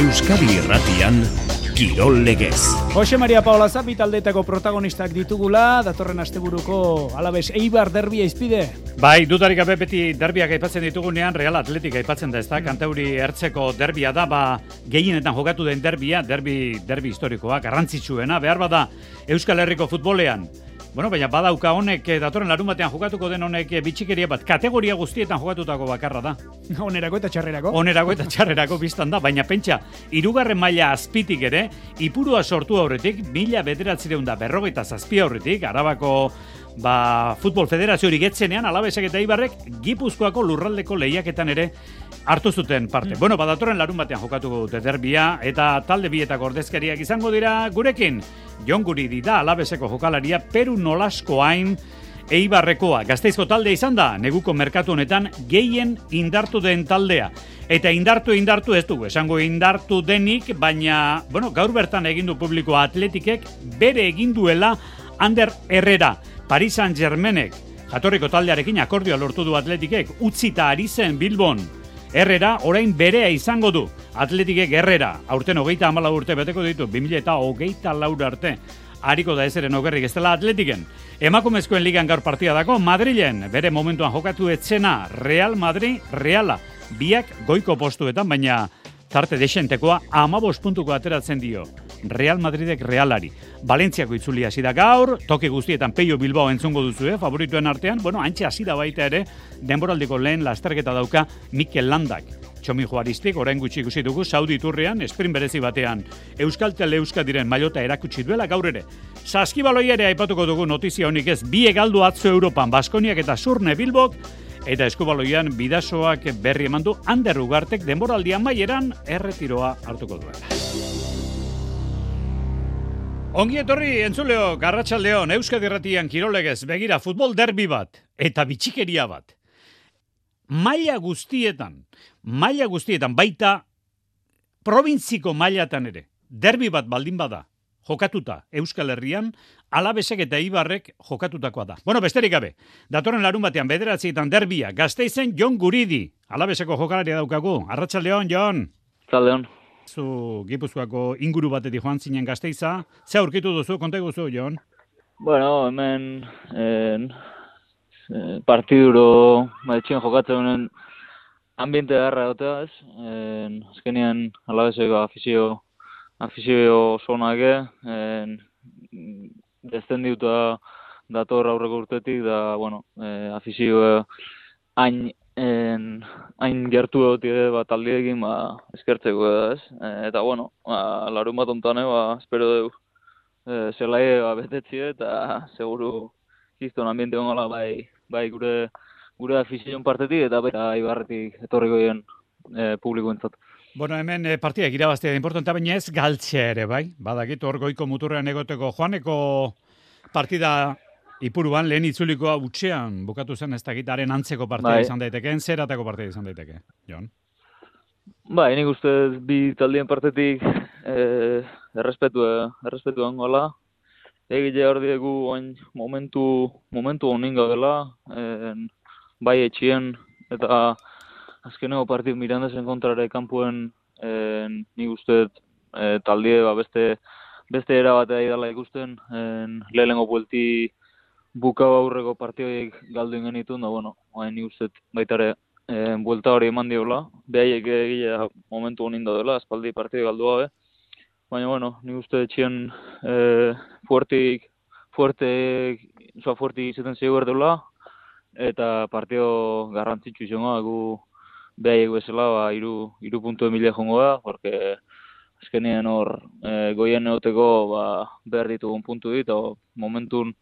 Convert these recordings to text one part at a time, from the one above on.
Euskadi Irratian Kirol Legez. Jose Maria Paola Zapi taldetako protagonistak ditugula, datorren asteburuko alabez Eibar derbia izpide. Bai, dutarik gabe beti derbiak aipatzen ditugunean, Real Atletik aipatzen da ez da, kantauri ertzeko derbia da, ba, gehienetan jokatu den derbia, derbi, derbi historikoa, garrantzitsuena, behar bada Euskal Herriko futbolean, Bueno, baina badauka honek eh, datorren larun batean jokatuko den honek eh, bitxikeria bat, kategoria guztietan jokatutako bakarra da. Onerako eta txarrerako. Onerako eta txarrerako biztan da, baina pentsa, irugarren maila azpitik ere, ipurua sortu aurretik, mila bederatzireun da berrogeita zazpi aurretik, arabako ba, futbol federazio hori getzenean, alabesek eta ibarrek, gipuzkoako lurraldeko lehiaketan ere hartu zuten parte. Mm. Bueno, badatorren larun batean jokatuko dute derbia, eta talde bietako ordezkariak izango dira gurekin. Jon Guridi da alabeseko jokalaria Peru nolasko hain Eibarrekoa, gazteizko talde izan da, neguko merkatu honetan gehien indartu den taldea. Eta indartu indartu ez dugu, esango indartu denik, baina, bueno, gaur bertan egindu publiko atletikek bere eginduela Ander Herrera, Paris Saint-Germainek, jatorriko taldearekin akordioa lortu du atletikek, utzita ari zen Bilbon, Herrera orain berea izango du. Atletikek Herrera, aurten hogeita amala urte beteko ditu, 2000 eta hogeita laura arte. Ariko da ezeren okerrik ez dela atletiken. Emakumezkoen ligan gaur partia dago, Madrilen, bere momentuan jokatu etzena, Real Madrid, Reala. Biak goiko postuetan, baina tarte desentekoa amabos puntuko ateratzen dio. Real Madridek Realari. Valentziako itzulia hasi da gaur, toki guztietan Peio Bilbao entzungo duzu, eh? favorituen artean, bueno, antxe hasi da baita ere, denboraldiko lehen lasterketa dauka Mikel Landak. Txomi Juaristik, orain gutxi ikusi dugu, Saudi Turrian, esprin berezi batean, Euskal Tele Euskadiren mailota erakutsi duela gaur ere. Saskibaloi ere aipatuko dugu notizia honik ez, bi egaldu atzo Europan, Baskoniak eta Surne Bilbok, eta eskubaloian bidasoak berri emandu, Ander Ugartek denboraldian maieran erretiroa hartuko duela. Ongi etorri, entzuleo, garratxaldeon, Euskadi Erratian kirolegez, begira, futbol derbi bat, eta bitxikeria bat. Maila guztietan, maila guztietan, baita provintziko mailatan ere, derbi bat baldin bada, jokatuta Euskal Herrian, alabesek eta ibarrek jokatutakoa da. Bueno, besterik gabe, datorren larun batean bederatzietan derbia, gazteizen Jon Guridi, alabeseko jokalaria daukagu. Arratxaldeon, Jon. Arratxaldeon zu Gipuzkoako inguru batetik joan zinen gazteiza. Ze aurkitu duzu, konta guzu, Jon? Bueno, hemen en, en, partiduro maitxin jokatzen honen ambiente garra egotea, ez? En, azkenean alabezeko afizio, afizio zonake, en, descendiuta dator aurreko urtetik, da, bueno, eh, afizio hain en hain gertu egote bat aldiekin ba eskertzeko da, ez? E, eta bueno, ba larun bat hontan ba espero du eh zelai ba betetzi eta seguru kiston ambiente gongola bai bai gure gure afizion partetik eta baita Ibarretik etorriko dien e, publikoentzat. Bueno, hemen e, partida irabaztea importante baina ez galtzea ere, bai? Badakit hor goiko muturrean egoteko Joaneko partida Ipuruan lehen itzulikoa utxean bukatu zen ez dakitaren antzeko partida bai. izan daiteke, zeratako partida izan daiteke, Jon? Ba, nik uste bi taldien partetik eh, errespetu, errespetu angola. Egile hor diegu oin momentu, momentu honin gaudela, eh, bai etxien eta azkeneko partidu mirandezen kontrare kanpuen eh, nik uste eh, taldie ba, beste, beste erabatea idala ikusten, eh, lehenengo buelti buka aurreko partioik galdu ingen ditu, da, bueno, hain ni uste baitare e, buelta hori eman diola, behaiek egia momentu honin da dela, espaldi partio galdu gabe, baina, bueno, ni uste txien e, fuertik, fuerte, zoa fuertik izaten zigur dela, eta partio garrantzitsu izango gu behaiek bezala, ba, iru, iru puntu emilia jongo da, porque azkenean hor e, goien neoteko ba, behar ditugun puntu dit, momentun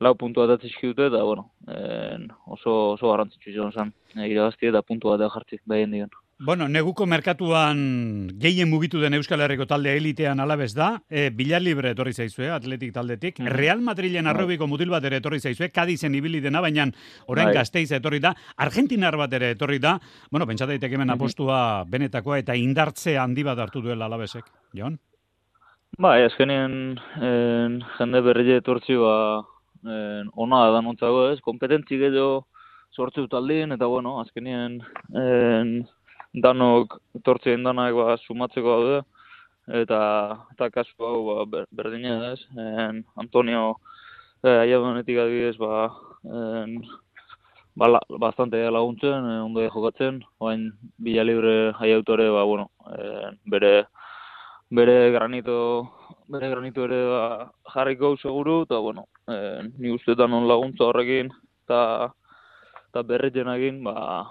lau puntua datzizki dute, eta, bueno, en, oso, oso garrantzitsu izan zen, e, irabazti eta puntua da jartzik behien dion. Bueno, neguko merkatuan gehien mugitu den Euskal Herriko talde elitean alabez da, e, Bilar Libre etorri zaizue, atletik taldetik, mm. Real Madrilen bai. arrobiko mutil bat ere etorri zaizue, Kadizen ibili dena, baina orain bai. gazteiz etorri da, Argentinar bat ere etorri da, bueno, pentsa daiteke hemen mhm. apostua benetakoa eta indartze handi bat hartu duela alabezek, Jon? Ba, azkenean jende berri etortzi ba, en, ona da nontzago ez, kompetentzi gehiago sortze dut eta bueno, azkenien en, danok tortzien danak ba, sumatzeko daude, eta, eta kasu hau ba, ber, berdina ez, en, Antonio eh, aia adibidez, ba, en, ba, la, bastante laguntzen, eh, ondo jokatzen, oain bila libre aia autore, ba, bueno, eh, bere, bere granito bere granito ere ba, jarriko seguru, eta, bueno, eh, ni ustetan on laguntza horrekin, eta eta berretzen egin, ba,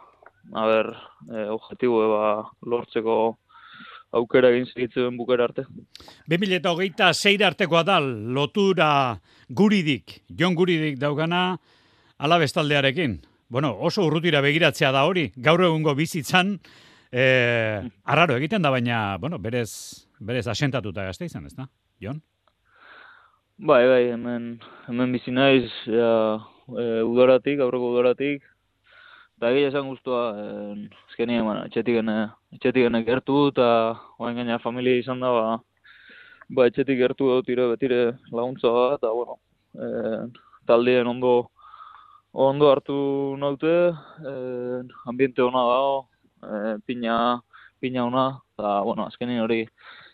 a ber, e, objetibo ba, lortzeko aukera egin segitzen bukera arte. 2008 zeira artekoa da, lotura guridik, jon guridik daugana, alabestaldearekin. Bueno, oso urrutira begiratzea da hori, gaur egungo bizitzan, e, arraro egiten da, baina, bueno, berez, berez asentatuta gazte izan, ez da, Jon? Bai, bai, hemen, hemen bizi naiz, ja, e, udoratik, aurreko udoratik, eta egia esan guztua, e, ezkeni, bueno, etxetik gene gertu, eta oain gaina familia izan da, ba, ba etxetik gertu dut tire, betire laguntza bat, eta, bueno, e, taldien ondo, ondo hartu naute, e, ambiente hona dago, e, pina, pina ona, eta, bueno, azkenin hori,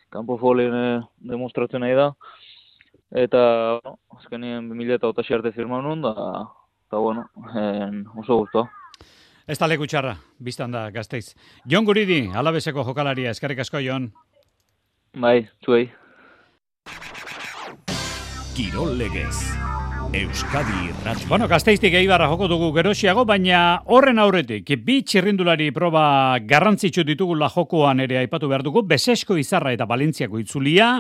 kanpo folien e, demostratzen nahi da, Eta, bueno, azkenien 2000 eta otaxi arte firma honun, da, eta, bueno, en, oso guztua. Ez da leku txarra, biztan da, gazteiz. Jon Guridi, alabeseko jokalaria, eskerrik asko, Jon. Bai, zuei. Kirol legez. Euskadi Irrati. Bueno, Gasteiztik Eibarra joko dugu gerosiago, baina horren aurretik bi txirrindulari proba garrantzitsu ditugula jokoan ere aipatu behar dugu, Besesko Izarra eta Valentziako itzulia.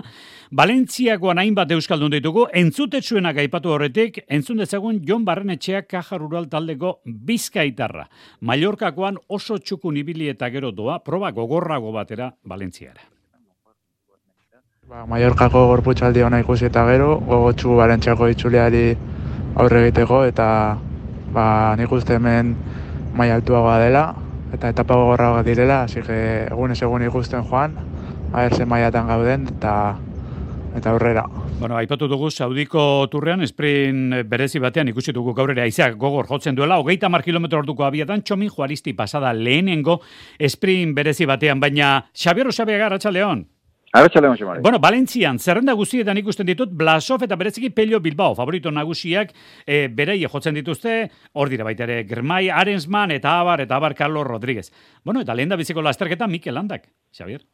Valentziakoan hainbat euskaldun ditugu, entzutetsuenak aipatu horretik, entzun dezagun Jon Barrenetxeak Kajar Rural taldeko Bizkaitarra. Mallorkakoan oso txukun ibili eta gero doa, proba gogorrago batera Valentziara. Ba, Mallorcako gorputxaldi ona ikusi eta gero, gogotxu barentxako itzuleari aurre egiteko eta ba, nik uste hemen mai altuagoa dela eta etapa gogorragoa direla, hasi que egun ez egun ikusten joan, a ber maiatan gauden eta eta aurrera. Bueno, aipatu dugu Saudiko turrean, sprint berezi batean ikusi dugu gaur ere aizeak gogor jotzen duela, hogeita mar kilometro orduko abiatan, txomin juaristi pasada lehenengo sprint berezi batean, baina Xabier Garratxa León, Arratxalde Mose Mare. Bueno, Valentzian, zerrenda guztietan ikusten ditut, Blasov eta bereziki Pelio Bilbao, favorito nagusiak, e, berei jotzen dituzte, hor dira baita ere, Germai, Arensman, eta Abar, eta Abar Carlos Rodríguez. Bueno, eta lehen da biziko lasterketa, Mikel Landak, Xavier.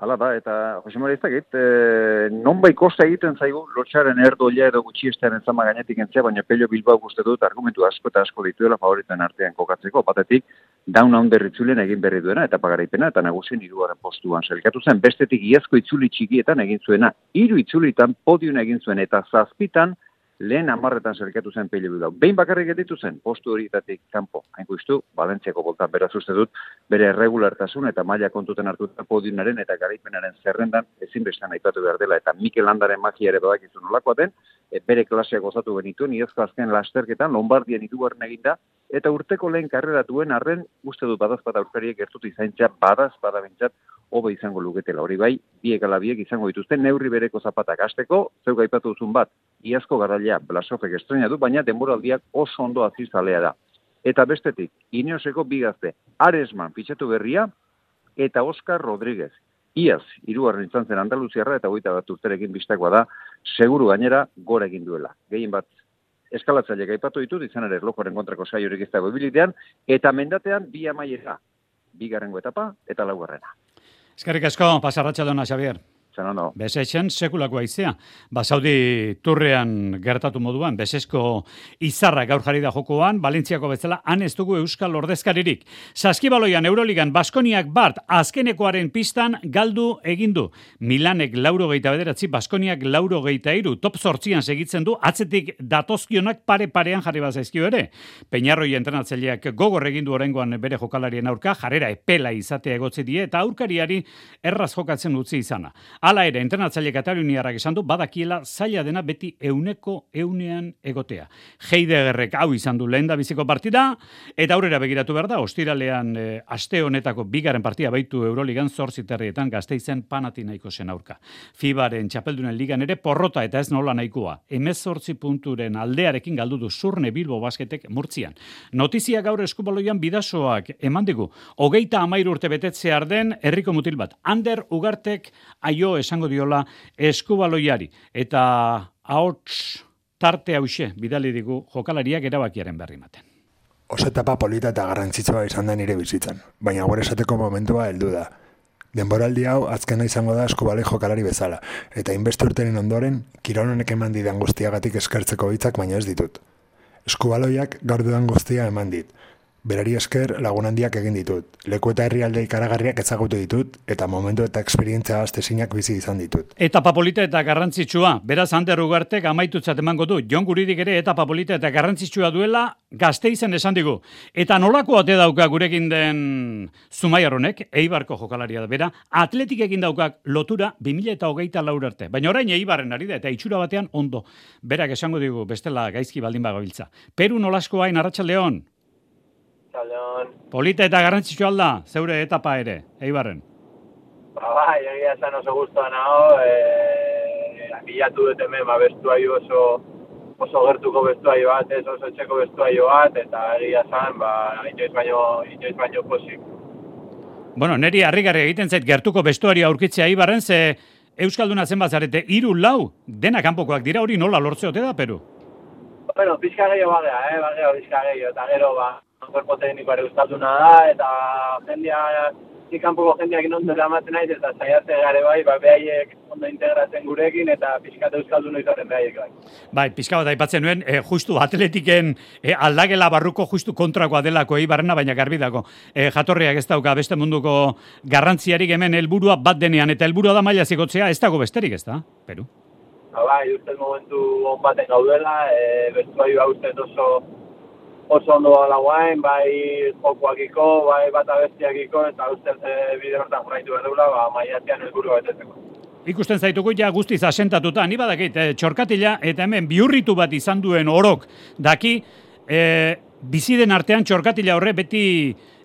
Hala da, eta Jose Mare izakit, e, non bai kosta egiten zaigu, lotxaren erdoia edo gutxi estean entzama gainetik entzea, baina Pelio Bilbao guzti dut argumentu asko eta asko dituela favoriten artean kokatzeko, batetik, daun haunder itzulen egin berri duena, eta pagaraipena, eta nagusien iruaren postuan. Zelkatu zen, bestetik iazko itzuli txikietan egin zuena, hiru itzulitan podiun egin zuen, eta zazpitan, lehen amarretan zelkatu zen peilu dut. Behin bakarrik editu zen, postu horietatik kanpo. Hain guztu, Balentziako boltan beraz uste dut, bere regulartasun eta maila kontuten hartu eta podiunaren eta garaipenaren zerrendan ezinbestan aipatu behar dela, eta Mikel Landaren magia ere badak izun nolakoa den, e, bere klaseak gozatu genituen, iazko azken lasterketan, Lombardian ituaren eginda, eta urteko lehen karrera duen arren, uste dut badazpada aurkariek gertutu izaintza, badazpada bintzat, hobe izango luketela. Hori bai, biek ala biek izango dituzte, neurri bereko zapatak azteko, zeu gaipatu duzun bat, iazko garraia Blasofek estrena du, baina denboraldiak oso ondo azizalea da. Eta bestetik, Ineoseko bigazte, Aresman fitxatu berria, eta Oscar Rodríguez. Iaz, irugarren izan zen Andaluziarra eta goita bat urterekin biztakoa da, seguru gainera gora egin duela. Gehien bat eskalatzaile gaipatu ditut, izan ere erlojoren kontrako saiorik ez dago eta mendatean bi amaiera, bigarrengo etapa eta laugarrena. Eskerrik asko, pasarratxa dona, Xavier zen ondo. Besetzen sekulako aizea. Ba, Saudi turrean gertatu moduan, besesko izarra gaur jarri da jokoan, Valentziako bezala, han ez dugu Euskal Ordezkaririk. Saskibaloian Euroligan Baskoniak bart azkenekoaren pistan galdu egindu. Milanek lauro geita bederatzi, Baskoniak lauro geita iru, top sortzian segitzen du, atzetik datozkionak pare-parean jarri bazaizkio ere. Peñarroi entrenatzaileak gogor egindu orengoan bere jokalarien aurka, jarrera epela izatea egotzi die, eta aurkariari erraz jokatzen utzi izana. Hala ere, entrenatzaile Kataluniarrak esan du, badakiela zaila dena beti euneko eunean egotea. Heidegerrek hau izan du lehen da biziko partida, eta aurrera begiratu behar da, ostiralean e, aste honetako bigaren partida baitu Euroligan zorziterrietan gazteizen panatinaiko zen aurka. Fibaren txapeldunen ligan ere porrota eta ez nola nahikoa. Emezortzi punturen aldearekin galdu du zurne bilbo basketek murtzian. Notizia gaur eskubaloian bidasoak eman digu. Hogeita amairu urte betetzea arden herriko mutil bat. Ander Ugartek aio esango diola eskubaloiari. Eta ahots tarte hause bidali digu jokalariak erabakiaren berri maten. Oso etapa polita eta garrantzitsua izan da nire bizitzan, baina gure esateko momentua heldu da. Denboraldi hau azkena izango da eskubale jokalari bezala, eta inbeste urteren ondoren, kirononek eman didan guztiagatik eskertzeko hitzak baina ez ditut. Eskubaloiak gaur dudan guztia eman dit, berari esker lagun handiak egin ditut. Leku eta herrialde ikaragarriak ezagutu ditut, eta momentu eta eksperientzia aztezinak bizi izan ditut. Etapa polita eta garrantzitsua, beraz Ander Ugartek amaitutzat emango du, Jon Guridik ere etapa polita eta garrantzitsua duela gazte izan esan digu. Eta nolako ate dauka gurekin den Zumaiarronek, Eibarko jokalaria da bera, atletik egin daukak lotura 2000 eta hogeita laur arte. Baina orain Eibarren ari da, eta itxura batean ondo. Berak esango digu, bestela gaizki baldin bagabiltza. Peru nolasko hain, Arratxaldeon? Polita eta garrantzitsu alda, zeure etapa ere, eibarren. Ba, bai, egia esan oso guztuan hau, e, bilatu dut hemen, ba, bestuaio oso, oso gertuko bestuaio bat, ez oso txeko bestuaio bat, eta egia esan, ba, inoiz baino, inoiz baino posik. Bueno, neri harrigarri egiten zait gertuko bestuario aurkitzea ibarren, ze Euskalduna zenbat zarete, iru lau, dena kanpokoak dira hori nola lortze ote da, Peru? Bueno, pizka gehiago bagea, eh, bagea pizka gehiago, eta gero, ba, korpo teknikoare gustalduna da, eta jendia, nik kanpoko jendiak inondo eramaten naiz, eta saiatze gare bai, ba, behaiek ondo integratzen gurekin, eta pizkat euskaldun izaten behaiek bai. Bai, pizka bat aipatzen nuen, eh, justu atletiken eh, aldagela barruko justu kontrakoa delako eibarrena, baina garbi dago. Eh, jatorriak ez dauka beste munduko garrantziarik hemen helburua bat denean, eta helburua da maila zikotzea, ez dago besterik ez da, Peru? Ba, bai, uste momentu on baten gaudela, e, bestuai uste oso oso ondo da guain, bai jokoakiko, bai bat abestiakiko, eta uste e, bide hortan jorraitu behar ba, maiatian helburu betetzeko. Ikusten zaituko ja guztiz asentatuta, ni badakit, e, txorkatila, eta hemen biurritu bat izan duen orok, daki, e, biziden artean txorkatila horre beti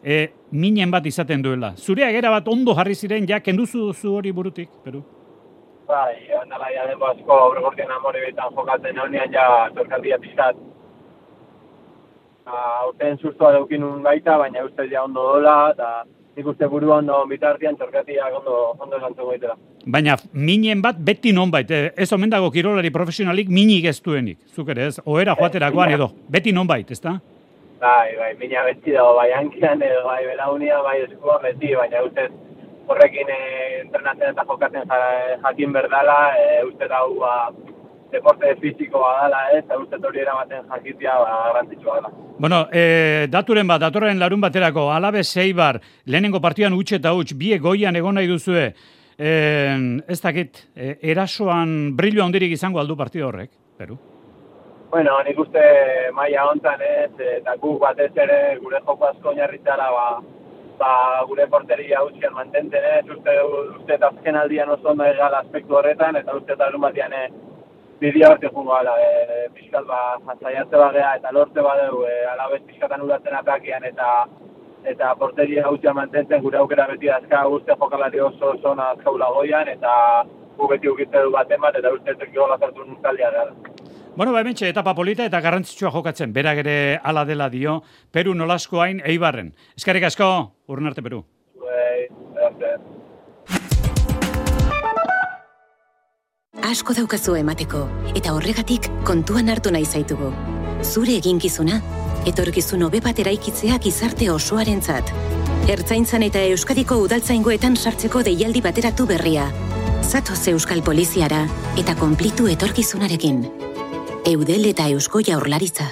e, minen bat izaten duela. Zurea gera bat ondo jarri ziren, ja, kenduzu zu hori burutik, Peru? Bai, ondala ja denbo asko, aurregortien amore betan jokatzen, hau ja txorkatila pizkat, aurten sustoa daukinun baita, baina uste ja ondo dola, eta nik uste buru ondo bitartian txorkatiak ondo, ondo esantzen goitela. Baina minen bat beti non bait, eh, ez omen dago kirolari profesionalik minik ez duenik, zuk ere ez, oera joaterakoan edo, beti non bait, ez da? Bai, bai, mina beti dago, bai hankian edo, bai belaunia, bai eskuan beti, baina uste horrekin eh, entrenatzen eta jokatzen jakin berdala, e, uste dago, ba, deporte fizikoa dela, ez, eta uste hori eramaten jakitia ba, garrantzitsua dela. Bueno, e, daturen bat, datorren larun baterako, alabe zeibar, lehenengo partian utxe eta utx, bie goian egon nahi duzue, e, ez dakit, e, erasoan brillo handirik izango aldu partido horrek, Peru? Bueno, nik uste maia hontan ez, eta guk batez ere gure joko asko oinarritzara ba, ba, gure porteria utxian mantentzen ez, uste, uste azken aldian oso ondo egal aspektu horretan, eta uste eta batian bidea horte jungo ala, e, pixkat ba, zaiatze bagea eta lortze badeu, e, alabez pixkatan uratzen atakian eta eta porteria hautia mantentzen gure aukera beti azka guzti jokalari oso oso azkaula goian eta gu beti ukitze du bat emat eta uste ez gola zartu nuntaldia gara. Bueno, ba, hementxe, etapa polita eta garrantzitsua jokatzen, berak ere ala dela dio, Peru nolasko hain eibarren. Eskarrik asko, urren arte Peru. Asko daukazu emateko, eta horregatik kontuan hartu nahi zaitugu. Zure eginkizuna, etorkizun hobe bat eraikitzea gizarte osoarentzat. Ertzaintzan eta Euskadiko udaltzaingoetan sartzeko deialdi bateratu berria. Zatoz Euskal Poliziara eta konplitu etorkizunarekin. Eudel eta Eusko Jaurlaritza.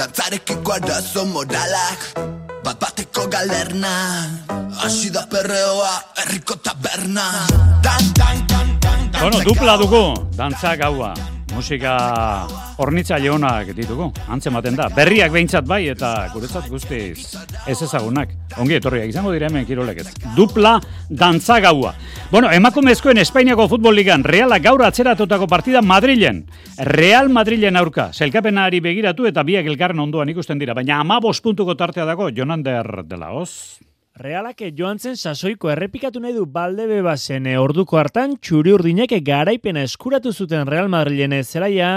Dantzarekiko arazo moralak Bat bateko galerna. Hasi da perreoa herriko taberna. Dan, dan, dan, dan, dan Bueno, dupla dugu, dantza gaua. Musika hornitzaile honak ditugu, antzematen da. Berriak behintzat bai eta guretzat guztiz ez ezagunak. Ongi etorriak izango dira hemen kirolek. Dupla dantza gaua. Bueno, emakumezkoen Espainiako Futbol Ligan Realak gaur atzeratutako partida Madrilen. Real Madrilen aurka. Zelkapenari begiratu eta biak elkarren ondoan ikusten dira. Baina ama puntuko tartea dago Jonander de la Hoz. Realak joan zen sasoiko errepikatu nahi du balde bebazen e, orduko hartan txuri urdinek garaipena eskuratu zuten Real Madrilen zelaia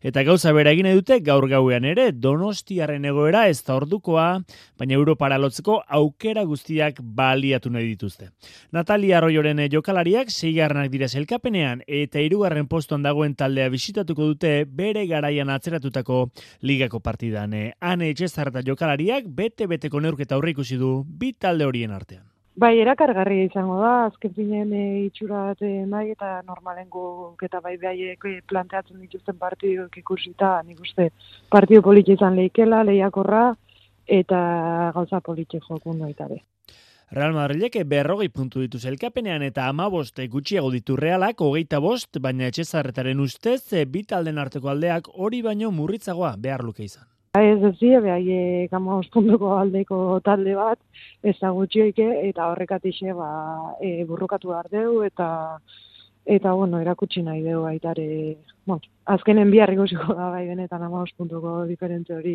eta gauza bera egin dute gaur gauean ere donostiaren egoera ez da ordukoa, baina Europara lotzeko aukera guztiak baliatu nahi dituzte. Natalia Arroyoren jokalariak seigarrenak dira zelkapenean eta hirugarren postuan dagoen taldea bisitatuko dute bere garaian atzeratutako ligako partidan. Hane etxezarreta jokalariak bete-beteko neurketa aurre ikusi du bi horien artean. Bai, erakargarri izango da, azken finean e, itxura bat e, nahi eta normalen guk eta bai behaiek e, planteatzen dituzten partiduk ikusita, nik uste partidu politxe izan leikela, lehiakorra, eta gauza politxe jokun baita be. Real Madridek berrogei puntu ditu zelkapenean eta ama bost gutxiago ditu realak hogeita bost, baina etxezarretaren ustez e, bi talden arteko aldeak hori baino murritzagoa behar luke izan. Ez ez zi, behai gama ostunduko aldeko talde bat, ez da gutxioike, eta horrekatixe ba, e, burrukatu behar deu, eta eta bueno, erakutsi nahi deu baitare, bueno, azkenen bihar ikusiko da bai benetan ama puntuko diferente hori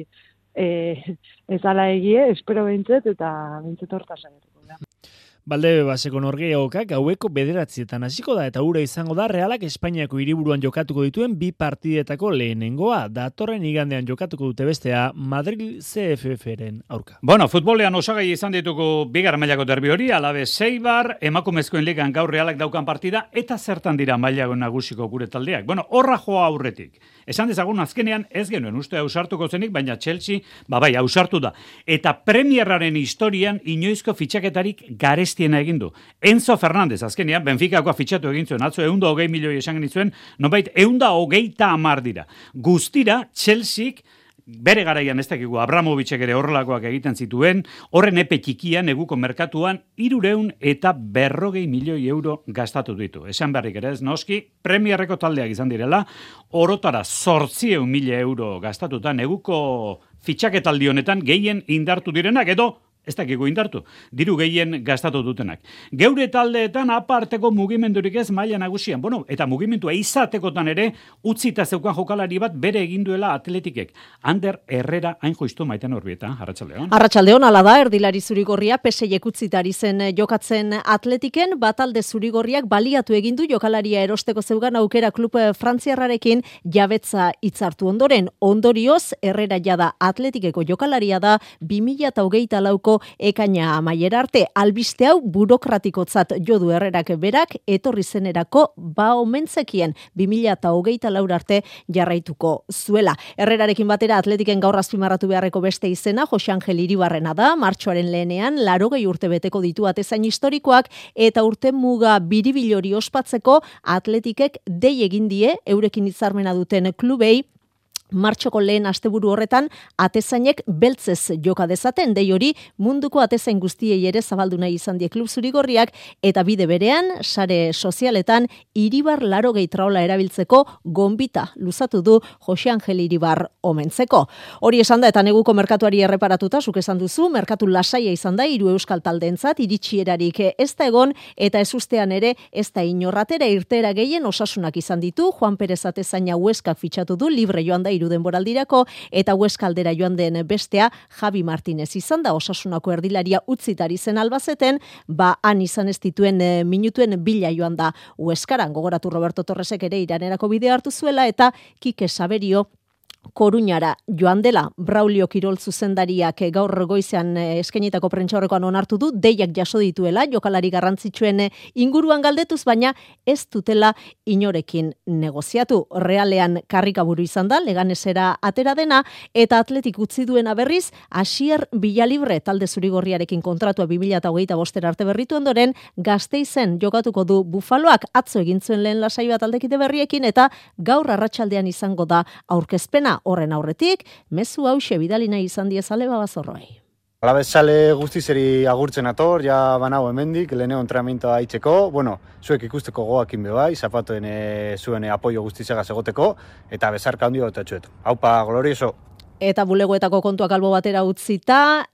e, ez ala egie, espero behintzet, eta behintzet hortaz Balde baseko norgeokak gaueko bederatzietan hasiko da eta ura izango da realak Espainiako hiriburuan jokatuko dituen bi partidetako lehenengoa. Datorren igandean jokatuko dute bestea Madrid CFF-ren aurka. Bueno, futbolean osagai izan ditugu bigar mailako derbi hori, alabe Seibar, emakumezkoen ligan gaur realak daukan partida, eta zertan dira mailago nagusiko gure taldeak. Bueno, horra joa aurretik. Esan dezagun azkenean ez genuen uste ausartuko zenik, baina Chelsea, ba bai, ausartu da. Eta premierraren historian inoizko fitxaketarik garestiena egin du. Enzo Fernandez, azkenean, Benficakoa fitxatu egin zuen, atzo eunda hogei milioi esan genizuen, nobait eunda hogeita amar dira. Guztira, Chelsea bere garaian ez dakigu Abramovitzek ere horrelakoak egiten zituen, horren epe txikian eguko merkatuan irureun eta berrogei milioi euro gastatu ditu. Esan berrik ere ez noski, premiarreko taldeak izan direla, orotara sortzieun mila euro gastatuta eguko fitxaketaldi honetan gehien indartu direnak edo ez dakigu indartu, diru gehien gastatu dutenak. Geure taldeetan aparteko mugimendurik ez maila nagusian, bueno, eta mugimendua izatekotan ere, utzita zeukan jokalari bat bere eginduela atletikek. Ander Herrera hain joiztu maiten horbieta, Arratxaldeon. Arratxaldeon, ala da, erdilari zurigorria, peseiek utzitari zen jokatzen atletiken, batalde zurigorriak baliatu egindu jokalaria erosteko zeugan aukera klub frantziarrarekin jabetza hitzartu ondoren. Ondorioz, Herrera jada atletikeko jokalaria da, 2008 lauko ekaina amaiera arte. Albiste hau burokratikotzat jodu herrerak berak etorri zenerako ba omentzekien 20hogeita laur arte jarraituko zuela. Herrerarekin batera atletiken gaur azpimarratu beharreko beste izena Jose Angel Iribarrena da, martxoaren lehenean larogei urte beteko ditu atezain historikoak eta urte muga biribilori ospatzeko atletikek dei egin die eurekin hitzarmena duten klubei martxoko lehen asteburu horretan atezainek beltzez joka dezaten dei hori munduko atezain guztiei ere zabaldu nahi izan die klub zurigorriak eta bide berean sare sozialetan Iribar laro traola erabiltzeko gonbita luzatu du Jose Angel Iribar omentzeko. Hori esan da eta neguko merkatuari erreparatuta zuk esan duzu merkatu lasaia izan da hiru euskal taldeentzat iritsierarik ez da egon eta ez ustean ere ez da inorratera irtera gehien osasunak izan ditu Juan Perez atezaina Hueskak fitxatu du libre joan da hiru denboraldirako eta Hueskaldera joan den bestea Javi Martinez izan da osasunako erdilaria utzitari zen albazeten, ba han izan ez dituen e, minutuen bila joan da. Hueskaran gogoratu Roberto Torresek ere iranerako bidea hartu zuela eta Kike Saberio Koruñara joan dela Braulio Kirol zuzendariak gaur goizean eh, eskenitako prentxaurrekoan onartu du, deiak jaso dituela, jokalari garrantzitsuen eh, inguruan galdetuz, baina ez dutela inorekin negoziatu. Realean karrikaburu izan da, leganesera atera dena, eta atletik utzi duena berriz, Asier Bilalibre talde zurigorriarekin kontratua 2008 bostera arte berritu ondoren, gazteizen jokatuko du bufaloak atzo egin zuen lehen lasaioa taldekide berriekin, eta gaur arratsaldean izango da aurkezpena horren aurretik, mezu hause bidalina izan diezale babazorroei. Alabezale guztizeri agurtzen ator, ja banago hemendik, leheneo entrenamentoa haitzeko, bueno, zuek ikusteko goakin bebai, zapatoen e, zuen apoio guztizega segoteko, eta bezarka handi txuet. Haupa, glorioso! Eta bulegoetako kontuak albo batera utzita,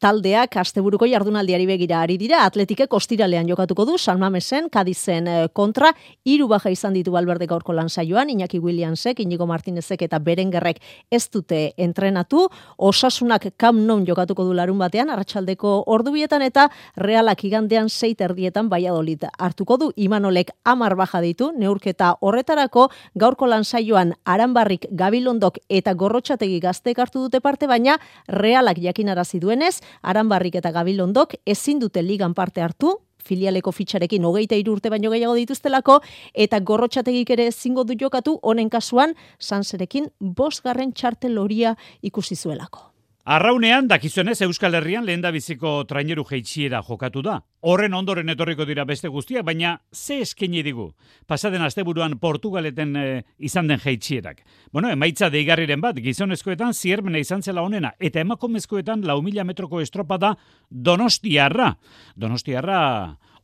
taldeak asteburuko jardunaldiari begira ari dira. Atletike kostiralean jokatuko du San Mamesen Kadizen eh, kontra. Hiru baja izan ditu Alberde gaurko lan saioan Iñaki Williamsek Inigo Martinezek eta Berengerrek ez dute entrenatu. Osasunak Camp Nou jokatuko du larun batean arratsaldeko ordubietan eta Realak igandean 6 erdietan Valladolid hartuko du. Imanolek 10 baja ditu. Neurketa horretarako gaurko lan saioan Aranbarrik Gabilondok eta Gorrotxategi gaztek hartu dute parte baina Realak jakinarazi duenez Aranbarrik eta Gabilondok ezin dute ligan parte hartu, filialeko fitxarekin hogeita urte baino gehiago dituztelako, eta gorrotxategik ere ezingo du jokatu, honen kasuan, sanserekin bosgarren txartel horia ikusi zuelako. Arraunean, dakizuenez Euskal Herrian lehen da biziko traineru jeitxiera jokatu da. Horren ondoren etorriko dira beste guztiak, baina ze eskeni digu? Pasaden asteburuan Portugaleten eh, izan den jeitxierak. Bueno, emaitza deigarriren bat, gizonezkoetan ziermena izan zela honena, eta emakomezkoetan lau mila metroko estropa da Donostiarra. Donostiarra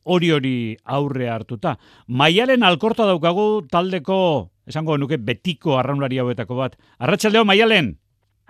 hori hori aurre hartuta. Maialen alkorta daukagu taldeko, esango nuke, betiko arraunlari hauetako bat. Arratxaldeo, Maialen!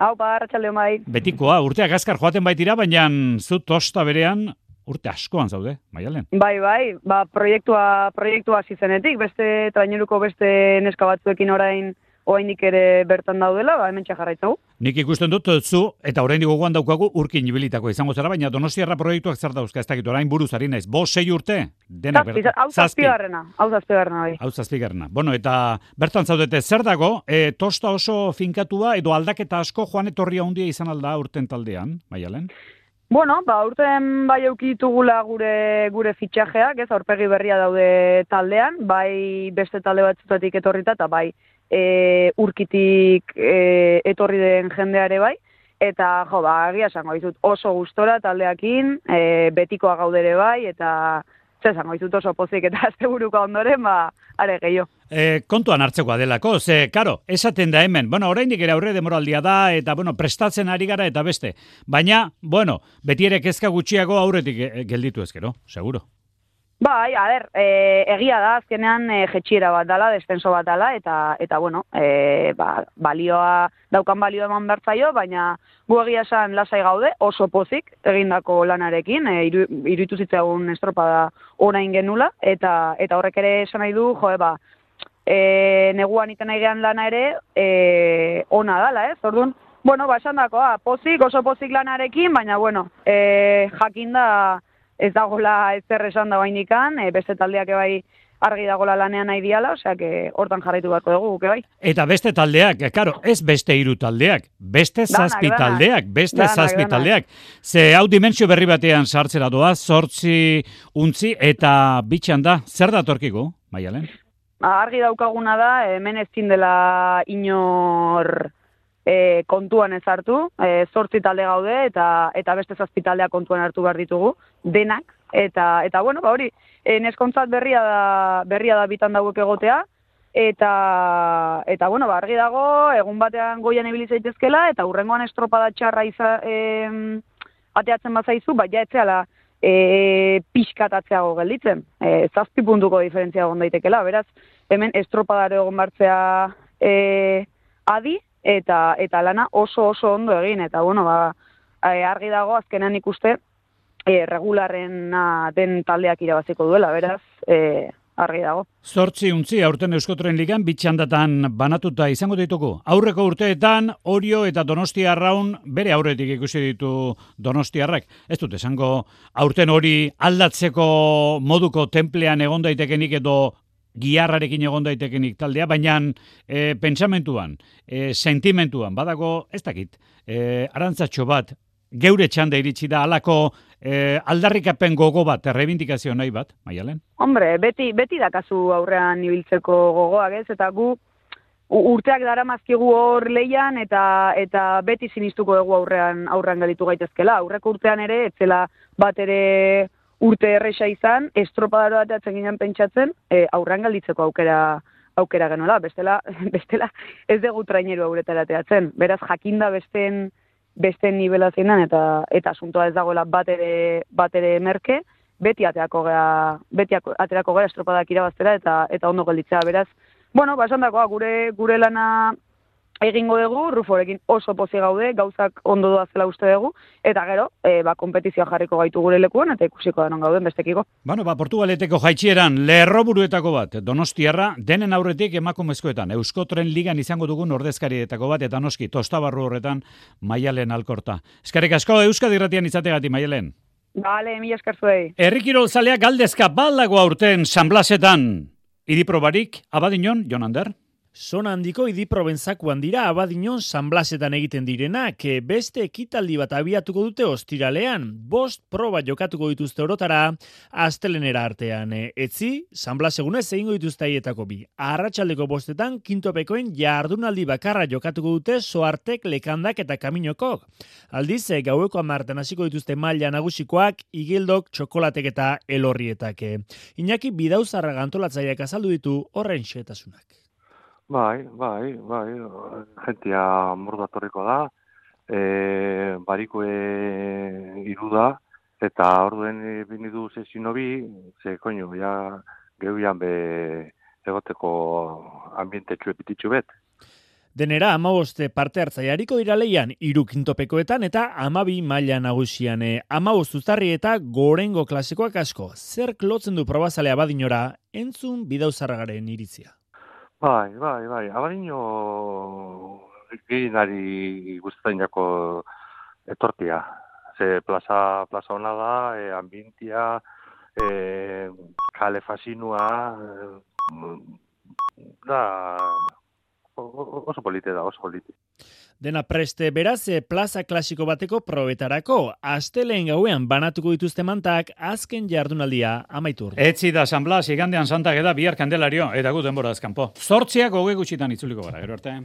Hau, ba, bai. Betikoa, urteak azkar joaten baitira, baina zu tosta berean urte askoan zaude, maialen. Bai, bai, ba, proiektua, proiektua zizenetik, beste traineruko beste neska batzuekin orain oainik ere bertan daudela, ba, hemen jarraitzagu. Nik ikusten dut zu, eta orain gogoan daukagu urkin ibilitako izango zara, baina donostiarra proiektuak zer dauzka, ez dakit orain buruz ari naiz, bo sei urte, denak bertan. Hau zazpi garrena, hau zazpi garrena, bai. Hau zazpi garrena. Bueno, eta bertan zaudete, zer dago, e, tosta oso finkatua, edo aldaketa asko joan etorria handia izan alda urten taldean, maialen? Bueno, ba, urten bai eukitugula gure gure fitxajeak, ez, aurpegi berria daude taldean, bai beste talde batzutatik etorrita, eta bai e, urkitik e, etorri den jendeare bai, eta jo, ba, agia esango dizut oso gustora taldeakin, e, betikoa gaudere bai, eta ze esango dizut oso pozik eta asteburuko ondoren, ba, are gehiago. E, kontuan hartzekoa delako, ze, karo, esaten da hemen, bueno, oraindik ere aurre demoraldia da, eta, bueno, prestatzen ari gara eta beste. Baina, bueno, beti ere kezka gutxiago aurretik e, gelditu ezkero, seguro. Bai, a ber, e, egia da, azkenean e, jetxiera bat dala, descenso bat dala, eta, eta bueno, e, ba, balioa, daukan balio eman bertzaio, baina gu egia esan lasai gaude, oso pozik egindako lanarekin, e, iru, irutu zitzagun estropada orain genula, eta, eta horrek ere esan nahi du, jo, ba, e, neguan iten nahi lana ere, e, ona dala, ez, orduan, bueno, ba, esan dakoa, pozik, oso pozik lanarekin, baina, bueno, e, jakinda, ez dagola ez zer esan da bainikan, e, beste taldeak bai argi dagola lanean nahi diala, osea que hortan jarraitu beharko dugu guke bai. Eta beste taldeak, claro, ez beste hiru taldeak, beste zazpi taldeak, beste zazpi taldeak. Ze hau dimensio berri batean sartzera doa, sortzi untzi eta bitxan da, zer datorkigu, Maialen? Argi daukaguna da, hemen ez dela inor e, kontuan ez hartu, e, zortzi talde gaude eta eta beste zazpi taldea kontuan hartu behar ditugu, denak, eta, eta bueno, ba hori, e, neskontzat berria da, berria da bitan dauek egotea, eta, eta bueno, ba, argi dago, egun batean goian ibili zaitezkela, eta hurrengoan estropada txarra iza, e, ateatzen bazaizu, ba, ja etzeala, e, pixkatatzeago gelditzen. E, zazpi puntuko diferentzia egon daitekela, beraz, hemen estropadare egon bartzea e, adi, eta eta lana oso oso ondo egin eta bueno ba e, argi dago azkenan ikuste e, regularrena den taldeak irabaziko duela beraz e, argi dago. Zortzi untzi aurten Euskotren Ligan bitxandatan banatuta izango ditugu. Aurreko urteetan Orio eta Donostia Arraun bere aurretik ikusi ditu Donostiarrak. Ez dut esango aurten hori aldatzeko moduko templean egon daitekenik edo giarrarekin egon daitekenik taldea, baina e, pentsamentuan, e, sentimentuan, badago, ez dakit, e, arantzatxo bat, geure txanda iritsi da, alako e, aldarrikapen gogo bat, errebindikazio nahi bat, maialen? Hombre, beti, beti dakazu aurrean ibiltzeko gogoak ez, eta gu urteak dara mazkigu hor leian eta eta beti sinistuko dugu aurrean aurrean gelitu gaitezkela. Aurreko urtean ere, etzela bat ere urte erresa izan, estropadaro bateatzen ginen pentsatzen, e, aurrean gelditzeko aukera aukera genuela, bestela, bestela ez dugu traineru auretara teatzen. Beraz, jakinda besten beste nivela zeinan eta eta asuntoa ez dagoela bat ere, bat ere merke, beti aterako gea, beti ako- aterako gea estropadak irabaztera eta eta ondo gelditzea. Beraz, bueno, ba, esan dagoa, gure, gure lana egingo dugu, Ruforekin oso pozi gaude, gauzak ondo doazela uste dugu, eta gero, e, ba, kompetizioa jarriko gaitu gure lekuan, eta ikusiko da non gauden bestekiko. Bueno, ba, Portugaleteko jaitxieran, lerroburuetako bat, donostiarra, denen aurretik emakumezkoetan, Euskotren ligan izango dugun ordezkarietako bat, eta noski, tostabarru horretan, maialen alkorta. Eskarrik asko, Euskadi irratian izategati, maialen. Bale, mila esker zuei. Herrikirol zaleak galdezka baldago aurten San Blasetan. Idiprobarik, abadinon, Jon Ander? Zona handiko idiprobenzakoan dira abadinon San Blasetan egiten direnak, e, beste ekitaldi bat abiatuko dute ostiralean, bost proba jokatuko dituzte orotara, astelenera artean. E, etzi, San Blas egunez egingo dituzte haietako bi. Arratxaldeko bostetan, kintopekoen jardunaldi bakarra jokatuko dute soartek, lekandak eta kaminokok. Aldiz, e, gaueko amartan hasiko dituzte maila nagusikoak, igildok, txokolatek eta elorrietak. Iñaki bidauzarra gantolatzaileak azaldu ditu horren xetasunak. Bai, bai, bai, jentia mordatorriko da, e, barikue iru da, eta orduen e, bini du sesino bi, ze koño, ja, geuian be egoteko ambiente txuepititxu bet. Denera amaboste parte hartzaiariko dira leian iru kintopekoetan eta amabi maila nagusian. E, amabost uztarri eta gorengo klasikoak asko. Zer klotzen du probazalea badinora, entzun bidauzarragaren iritzia. Bai, bai, bai, abadiño gehienari guztetan jako etortia. Ze plaza, plaza hona da, e, ambientia, e, kale fasinua, e, da, oso polite da, oso polite. Dena preste beraz e, plaza klasiko bateko probetarako. Asteleen gauean banatuko dituzte mantak azken jardunaldia amaitur. Etzi da San Blas, igandean Santa Geda, bihar kandelario, eta gu denbora azkanpo. Zortziak hoge gutxitan itzuliko gara, gero arte.